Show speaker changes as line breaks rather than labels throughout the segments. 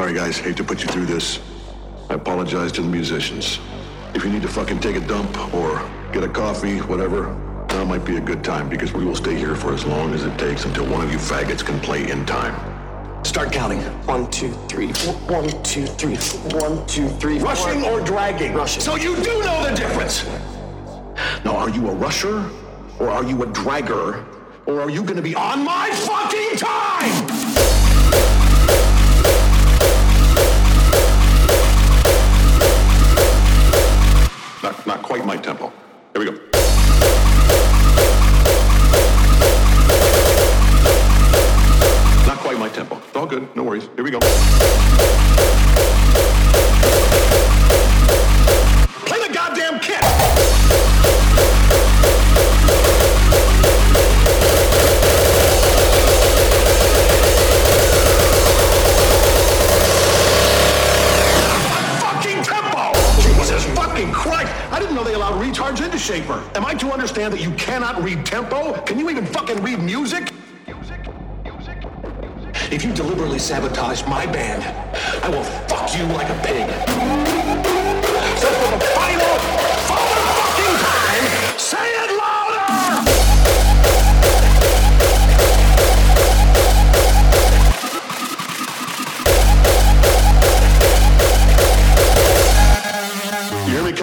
Sorry, guys, hate to put you through this. I apologize to the musicians. If you need to fucking take a dump or get a coffee, whatever, now might be a good time because we will stay here for as long as it takes until one of you faggots can play in time.
Start counting. One, two, three, four. One, two, three, four. One, two, three, four.
Rushing or dragging?
Rushing.
So you do know the difference. Now, are you a rusher or are you a dragger? Or are you gonna be on my fucking time? Not, not quite my tempo. Here we go. Not quite my tempo. It's all good. No worries. Here we go. Into Shaper. Am I to understand that you cannot read tempo? Can you even fucking read music? If you deliberately sabotage my band, I will fuck you like a pig.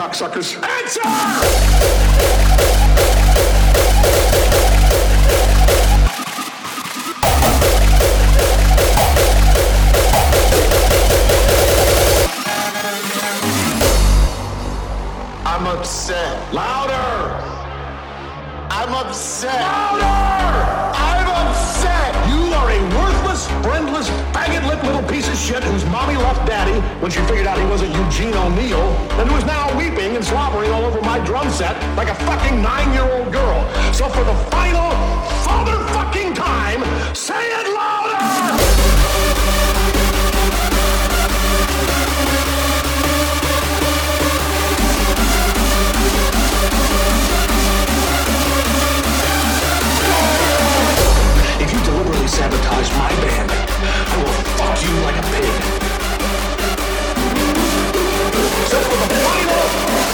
Cocksuckers? Answer!
I'm upset.
Louder!
I'm upset.
Shit whose mommy left daddy when she figured out he wasn't Eugene O'Neill, and who is now weeping and slobbering all over my drum set like a fucking nine-year-old girl. So for the final, father-fucking time, say it louder! If you deliberately sabotage my band, fuck you like a pig. So for the final,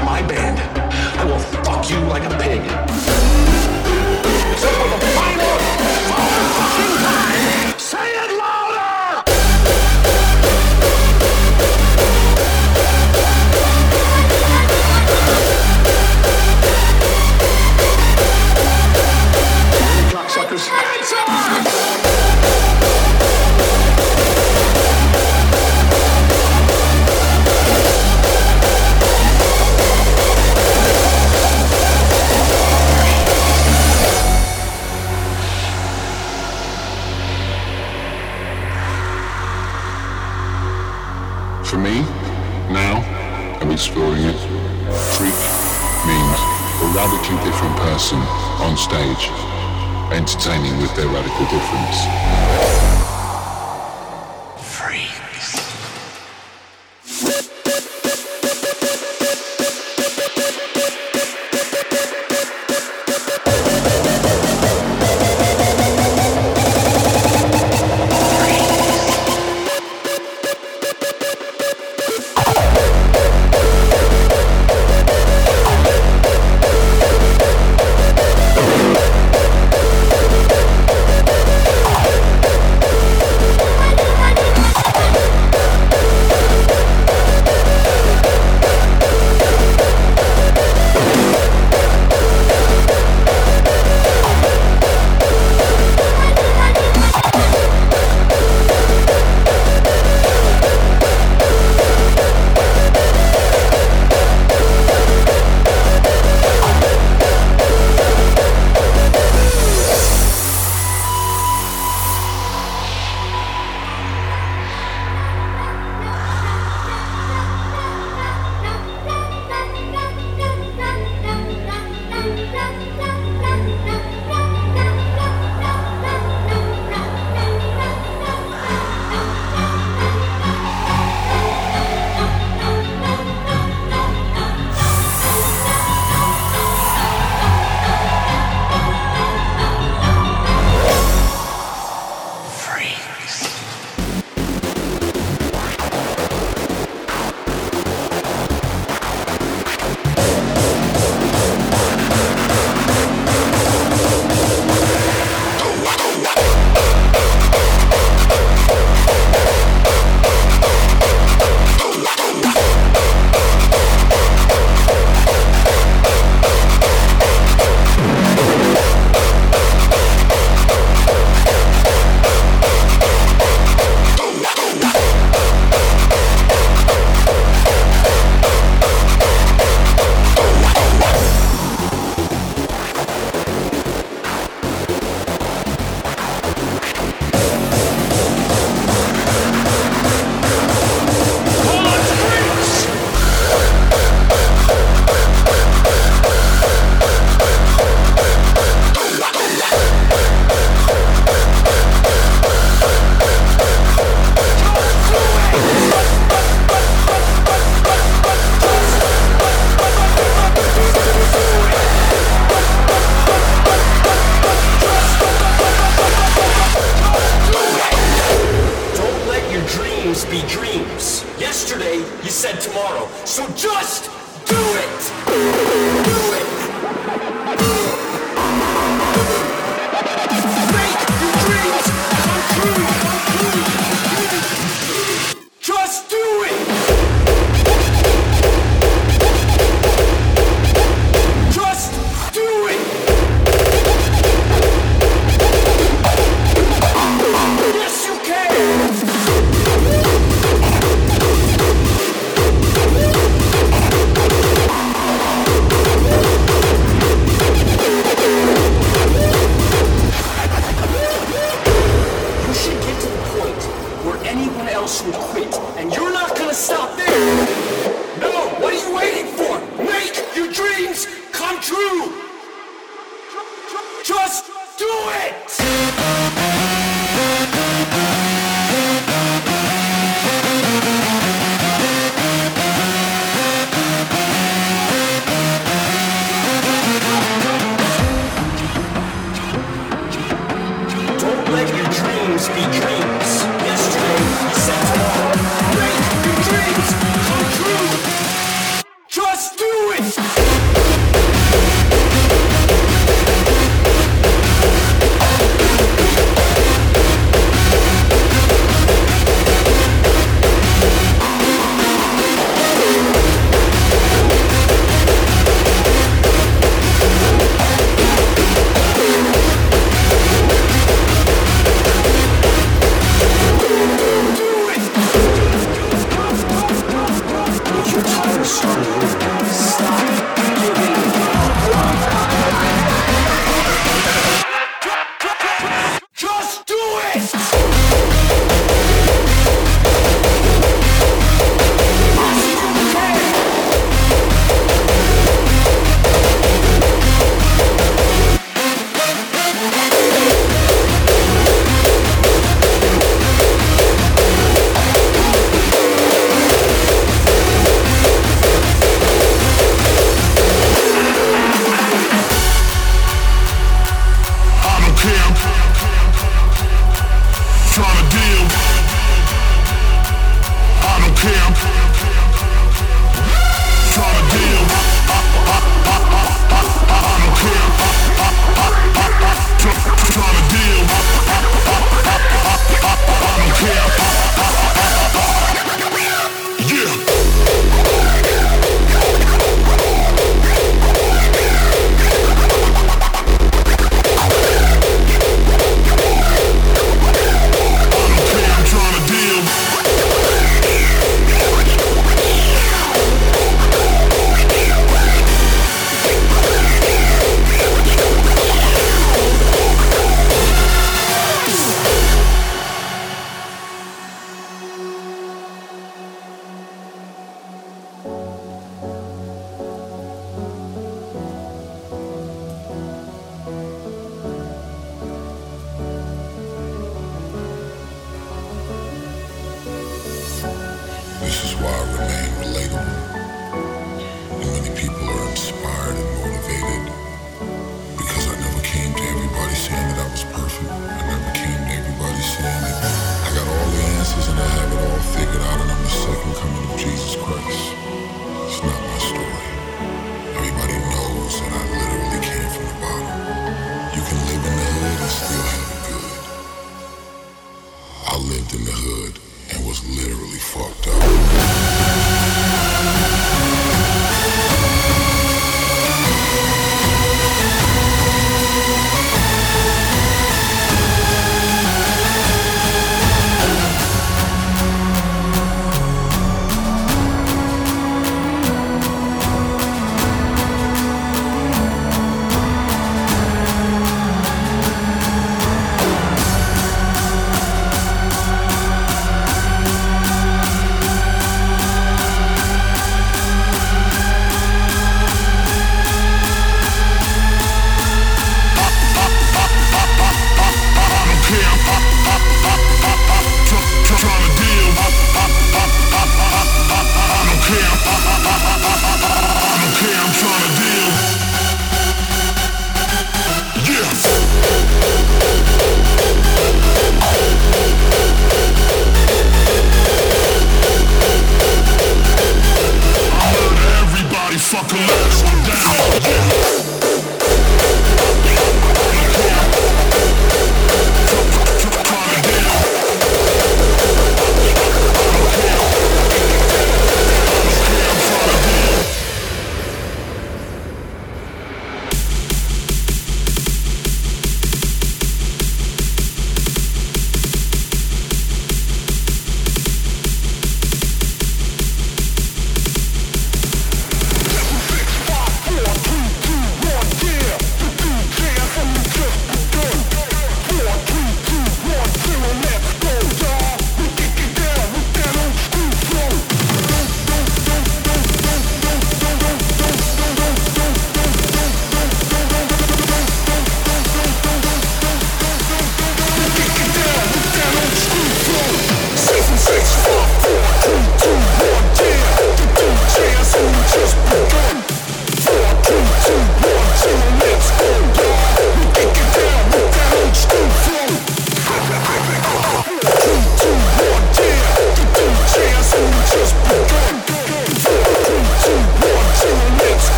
my band, I will fuck you like a pig.
A radically different person on stage, entertaining with their radical difference.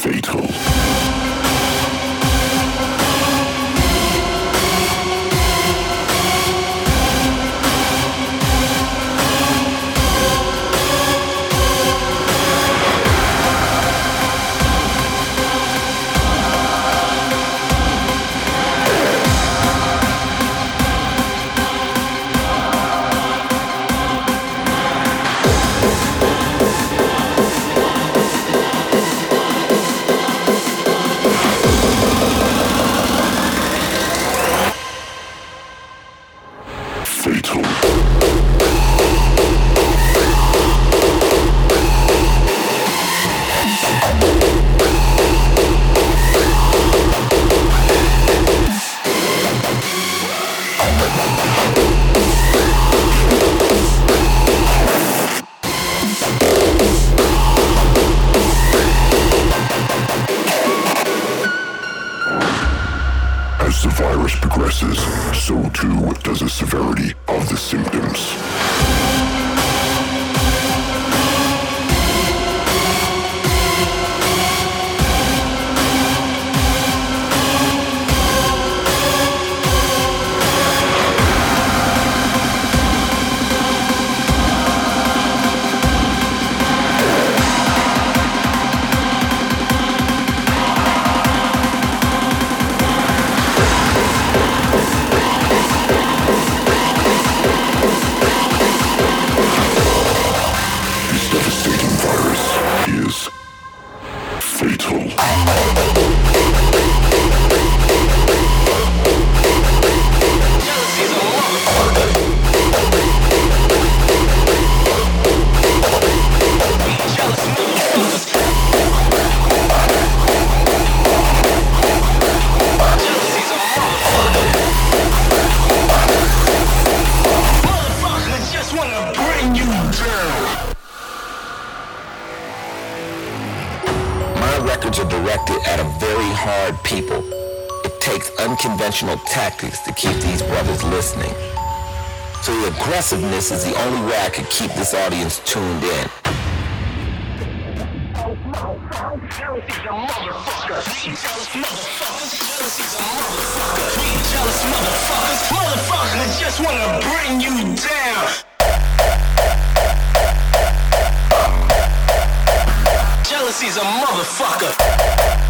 fatal.
Tactics to keep these brothers listening. So the aggressiveness is the only way I could keep this audience tuned in.
Just wanna bring you down. Jealousy's a motherfucker.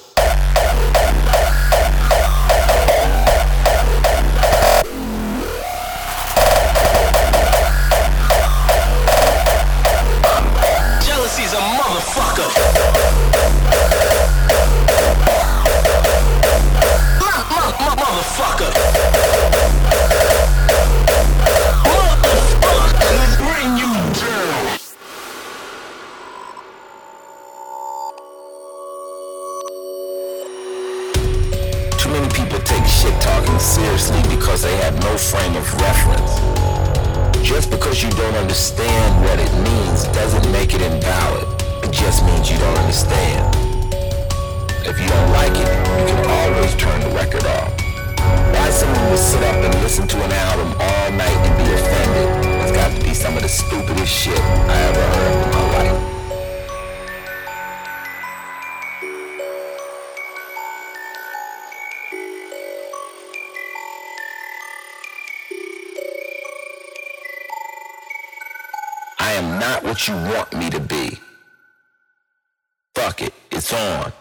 understand what it means doesn't make it invalid. It just means you don't understand. If you don't like it, you can always turn the record off. Why someone would sit up and listen to an album all night and be offended? It's got to be some of the stupidest shit I ever heard in my life. You want me to be. Fuck it, it's on.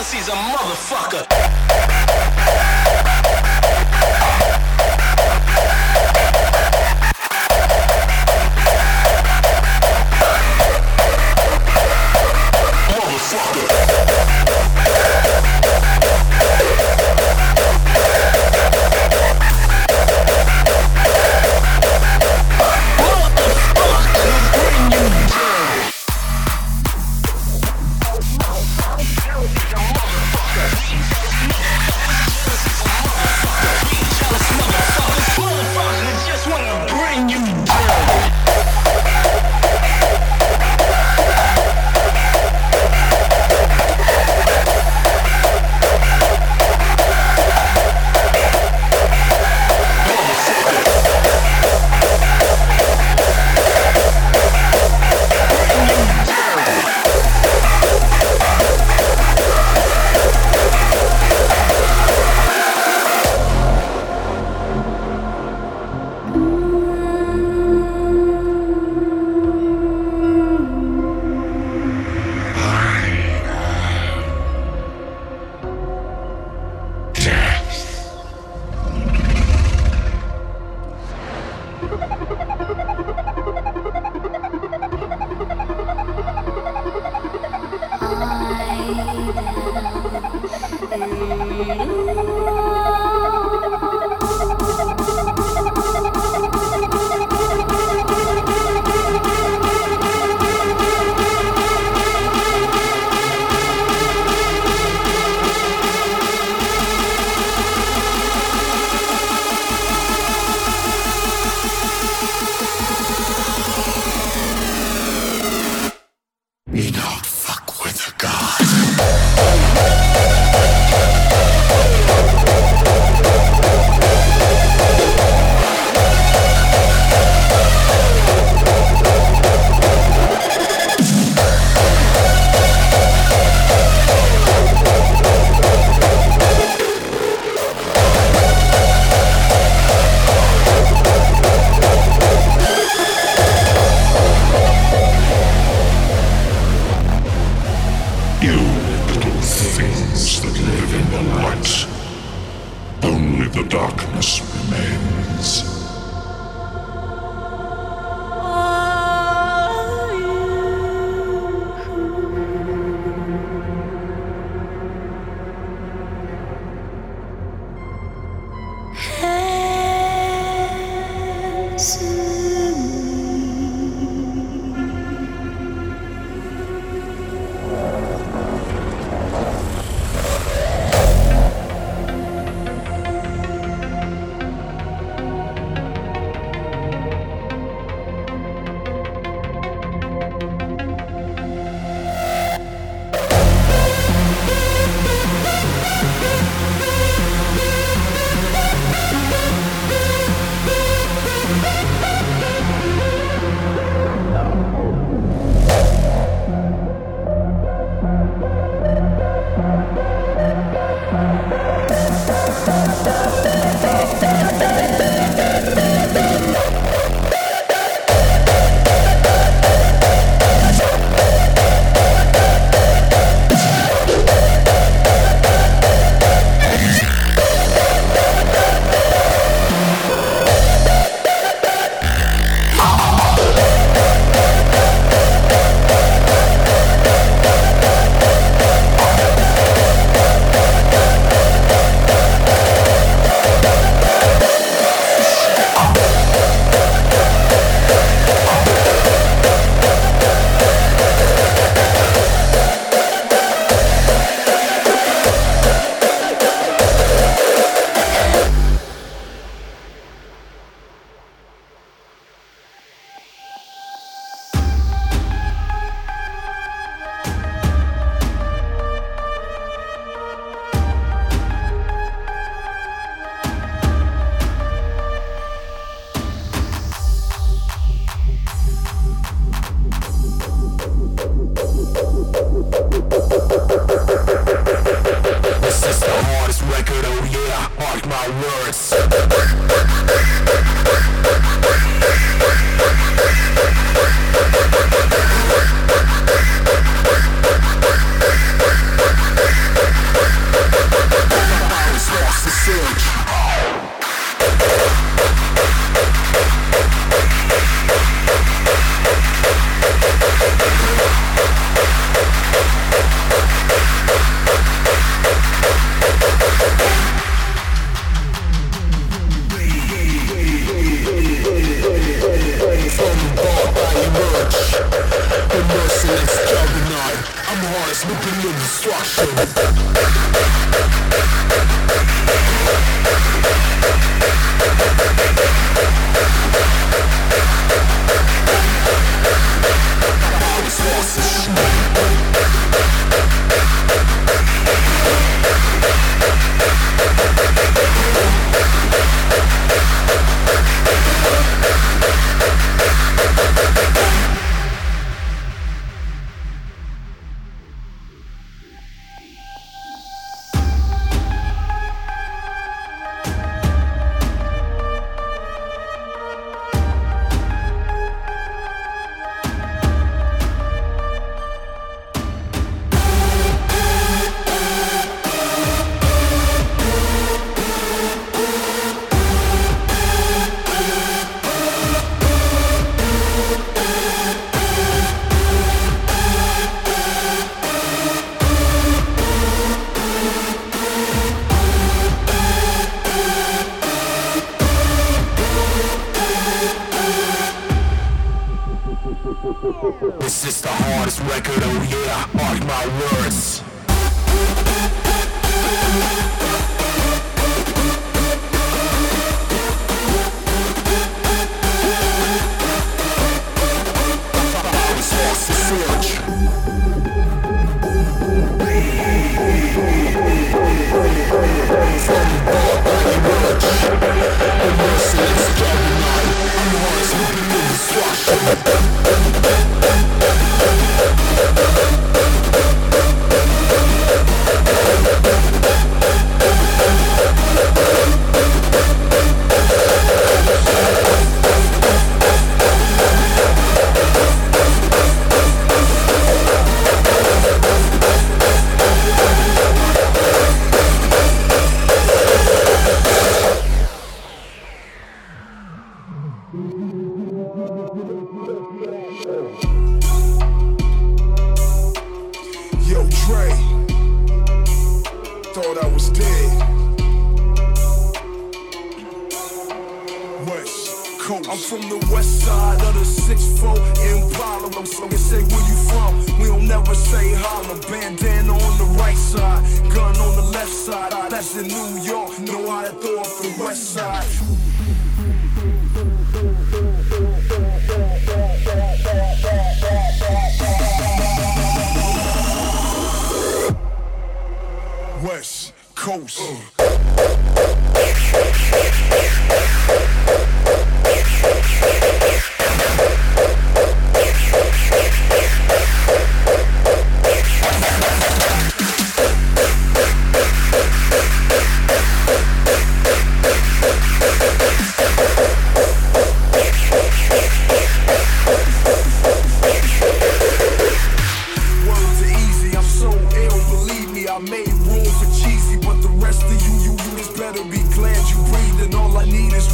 Jealousy's a motherfucker.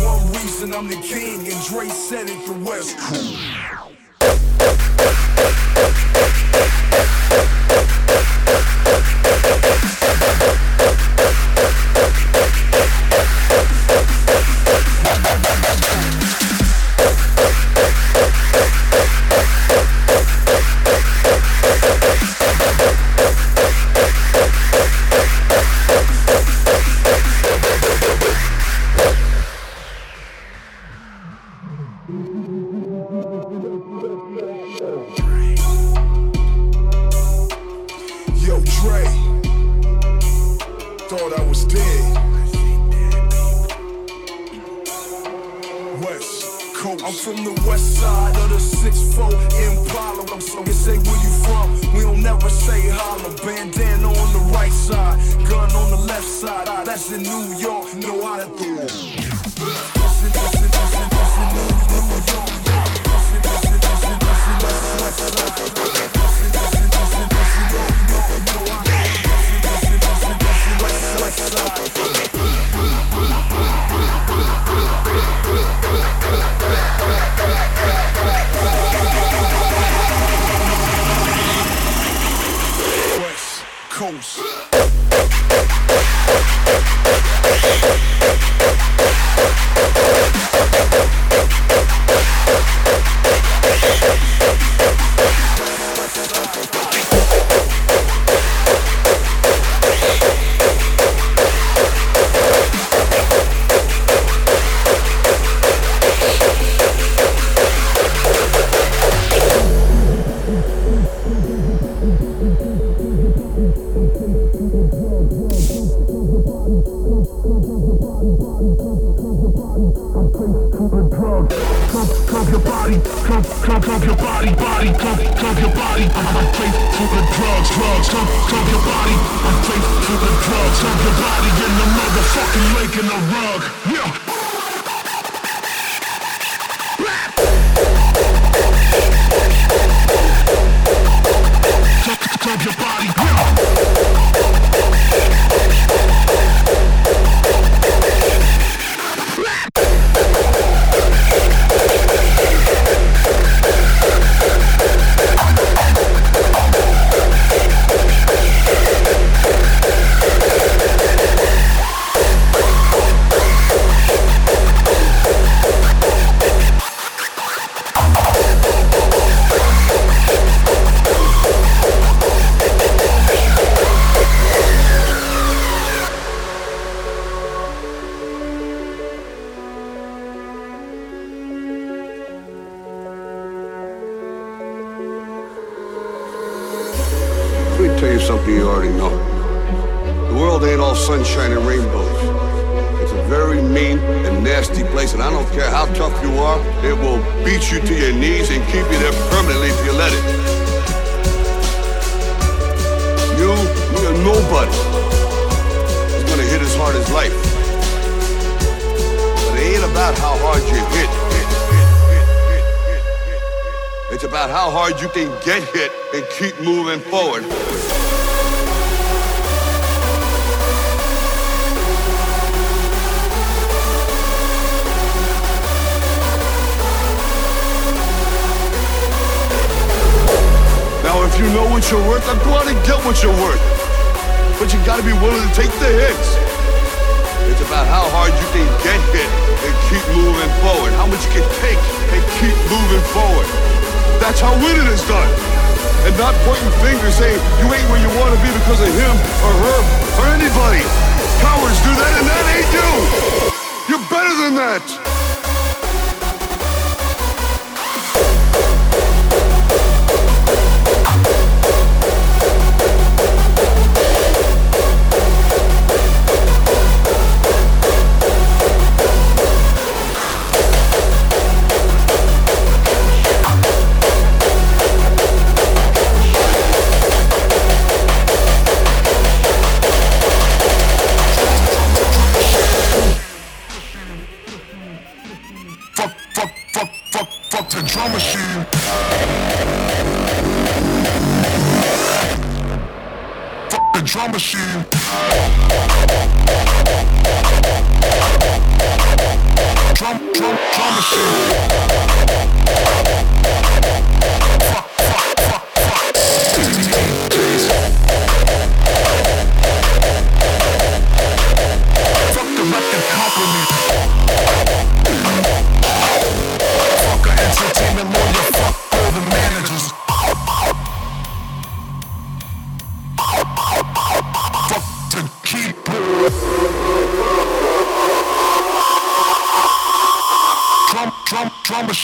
one reason I'm the king, and Dre said it the West Crew. your body, body, come, come. your body.
I'm a pray to the drugs, drugs, Come,
come. your body. I'm a pray to the drugs, clump your body in the
motherfucking lake in the rug. Yeah. Club your body, yeah. Now go out and get what you're worth. But you gotta be willing to take the hits. It's about how hard you can get hit and keep moving forward. How much you can take and keep moving forward. That's how winning is done. And not pointing fingers saying you ain't where you want to be because of him or her or anybody. Cowards do that and that ain't you. You're better than that. time machine. Drum, drum, drum machine.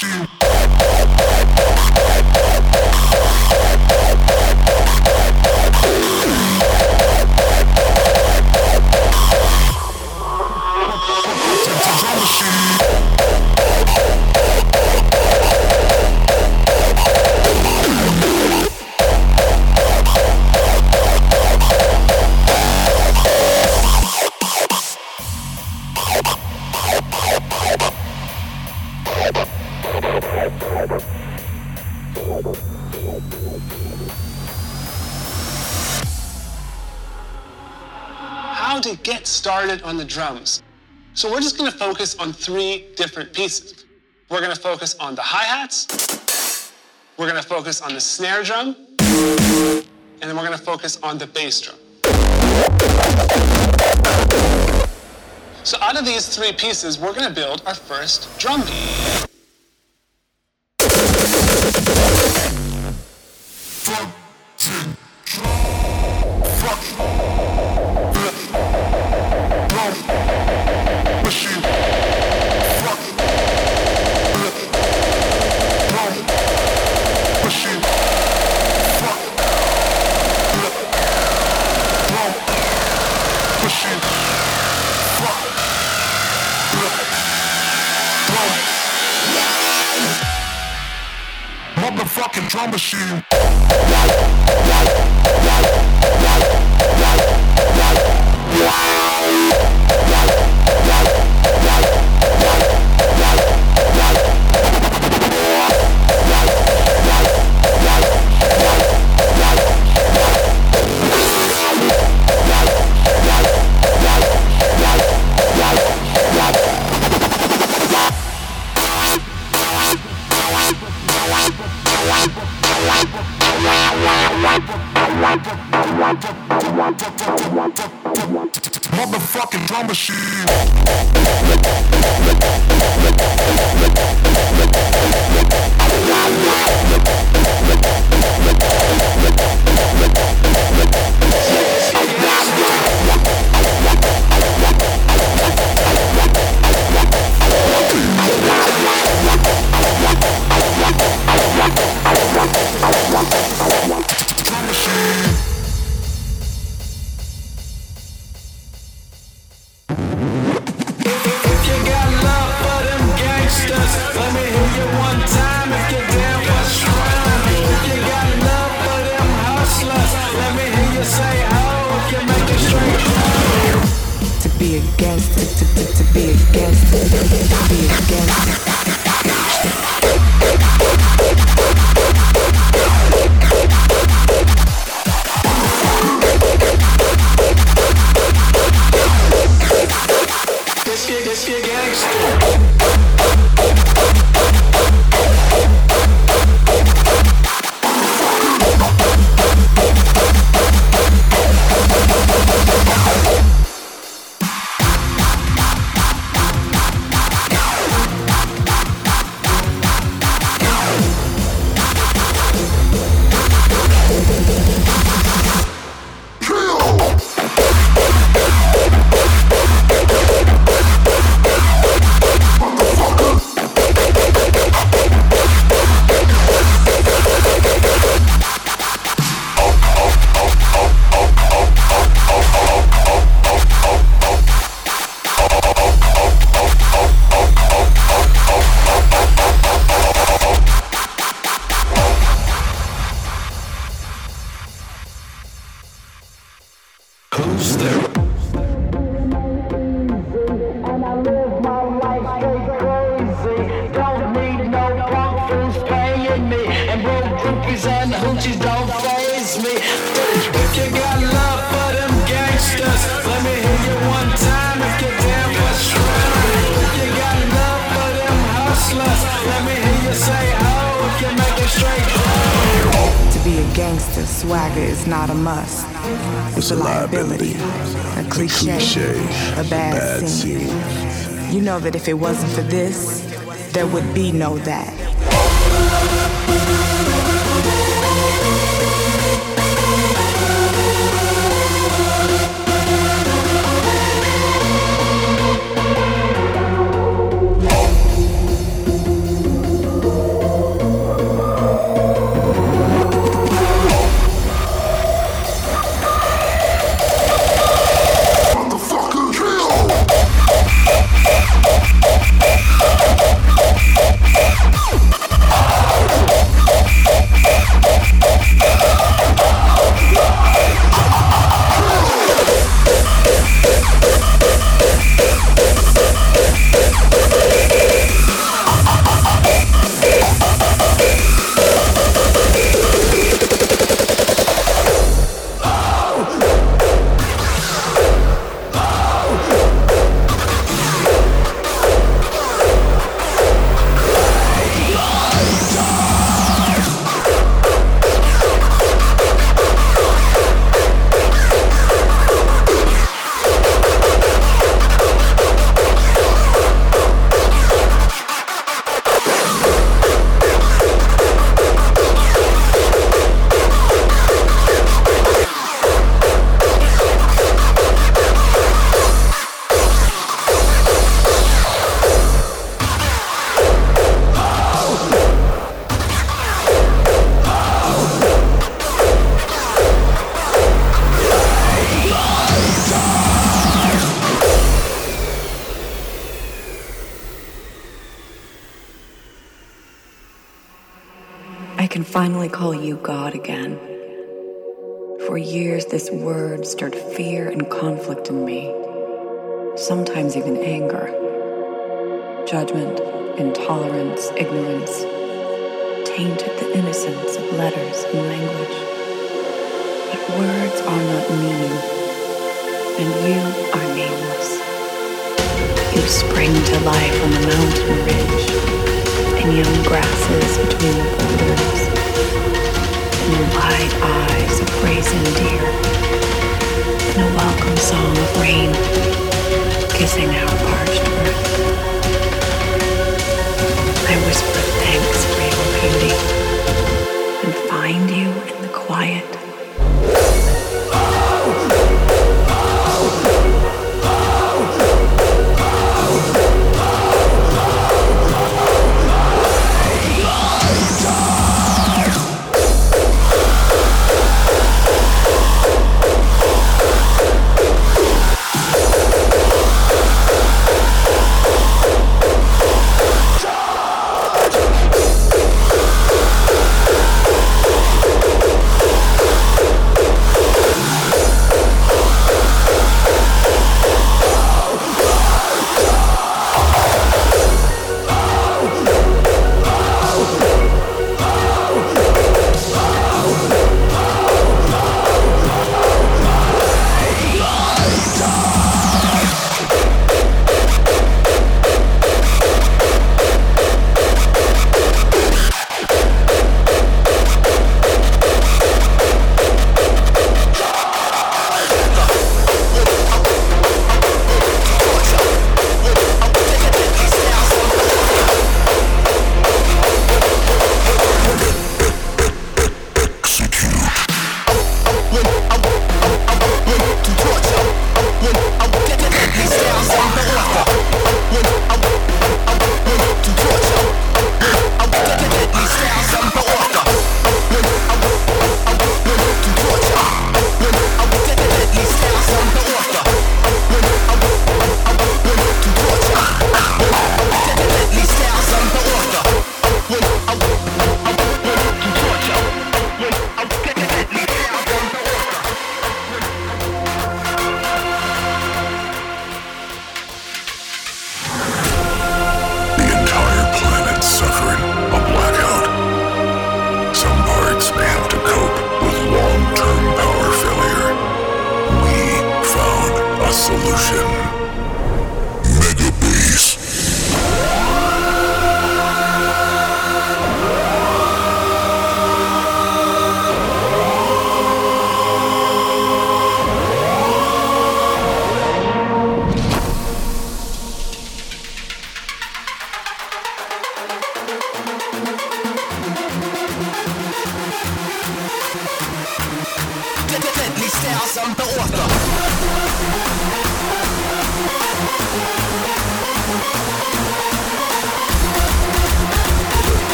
Shoot. instrument on the drums. So we're just gonna focus on three different pieces. We're gonna focus on the hi-hats, we're gonna focus on the snare drum, and then we're gonna focus on the bass drum. So out of these three pieces, we're gonna build our first drum beat. you don't faze me. If you got love for them
gangsters, let me hear you one time if you're. If you got love for them hustlers, let me hear you say oh, if you make it straight. To be a gangster, swagger is not a must. It's, it's a, a liability, liability, a cliche, a, cliche, a bad,
bad scene. scene. You know
that if it wasn't for this, there would be no that.
Finally call you God again. For years, this word stirred fear and conflict in me, sometimes even anger. Judgment, intolerance, ignorance tainted the innocence of letters and language. But words are not meaning, and you are nameless. You spring to life on the mountain ridge, in young grasses between the boulders, in the wide eyes of brazen deer, in a welcome song of rain, kissing our parched earth. I whisper thanks for your beauty and find you in the quiet.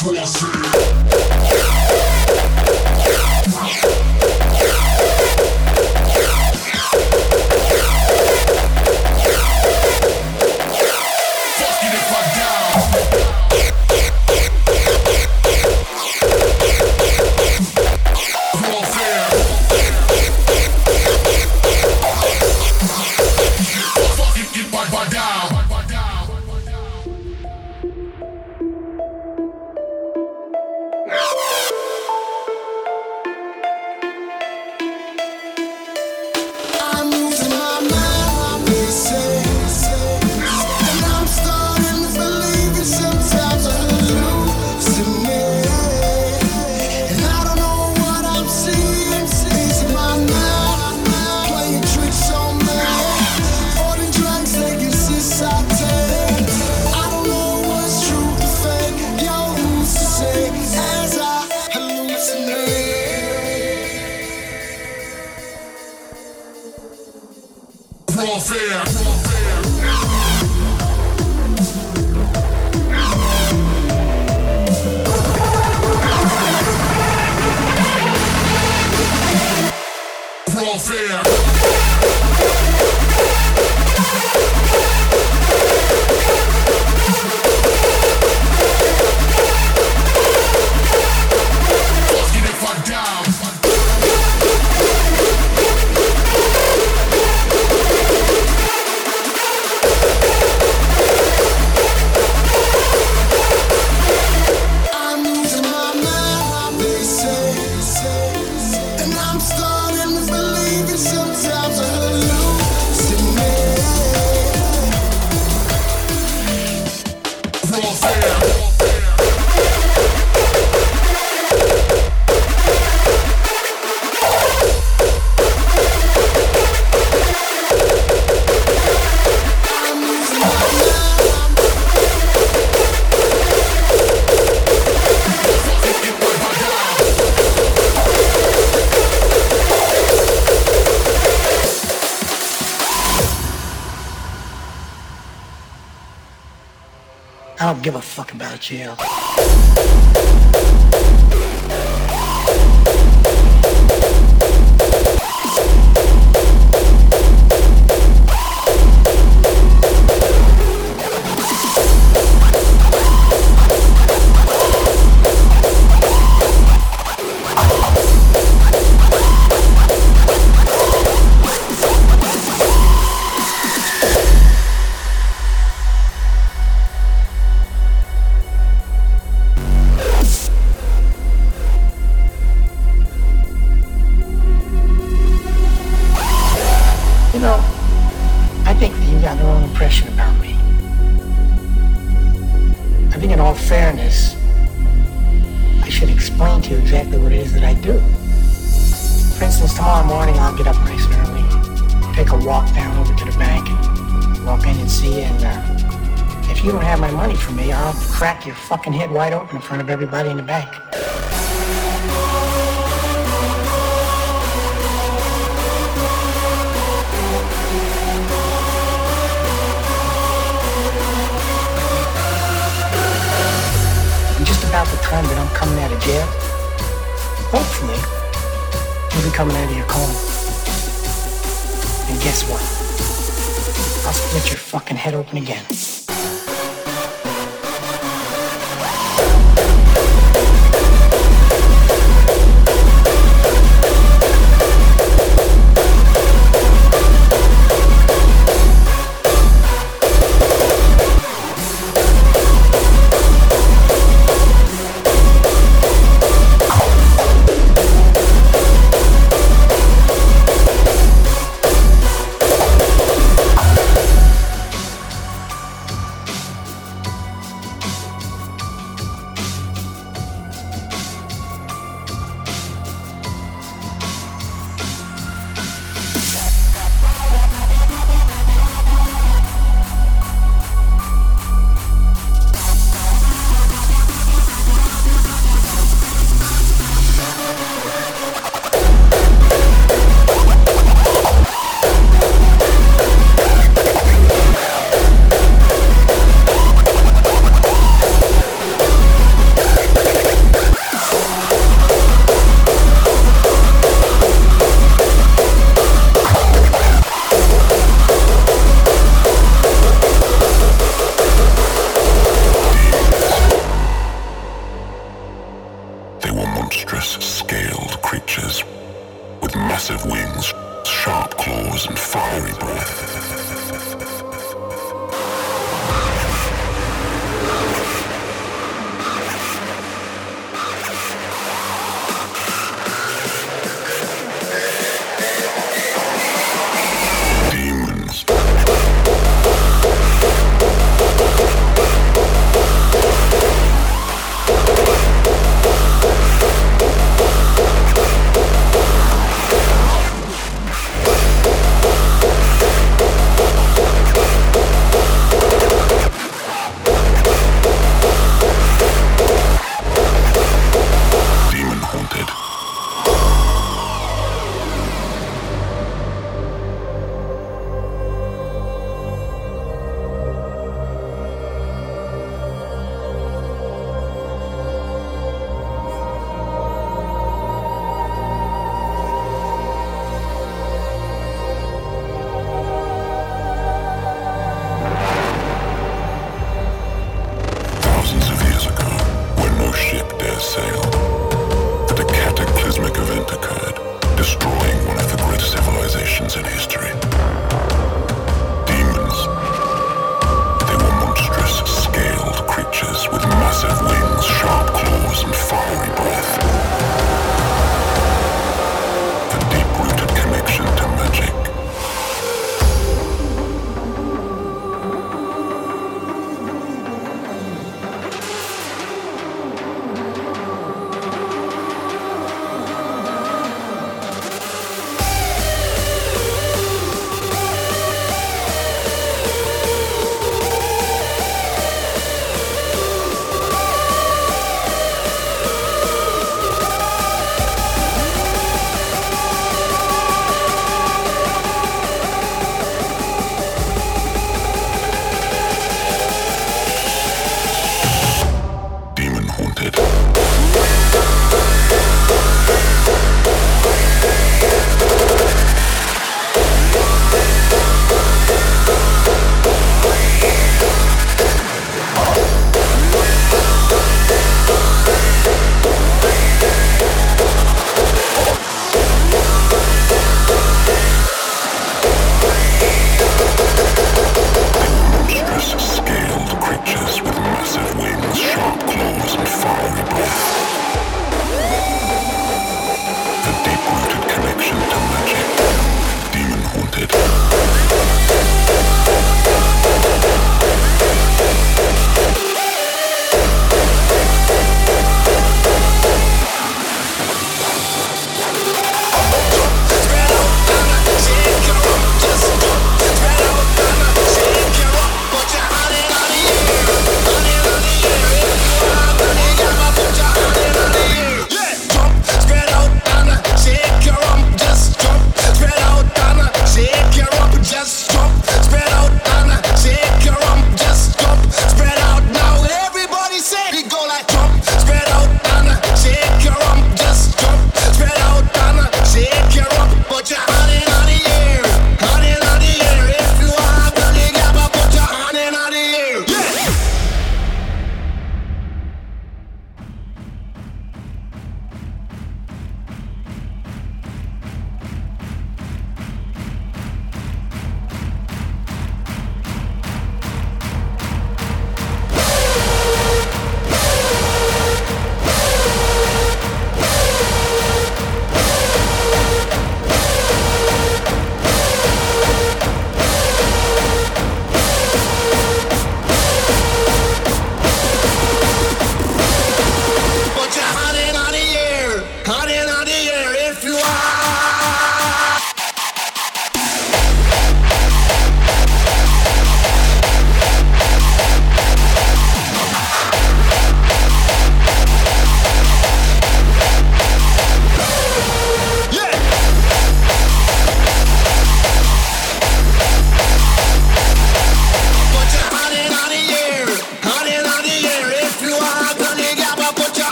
cross.
Give a fuck about jail. In front of everybody in the bank. And just about the time that I'm coming out of jail, hopefully, you'll be coming out of your coma. And guess what? I'll split your fucking head open again.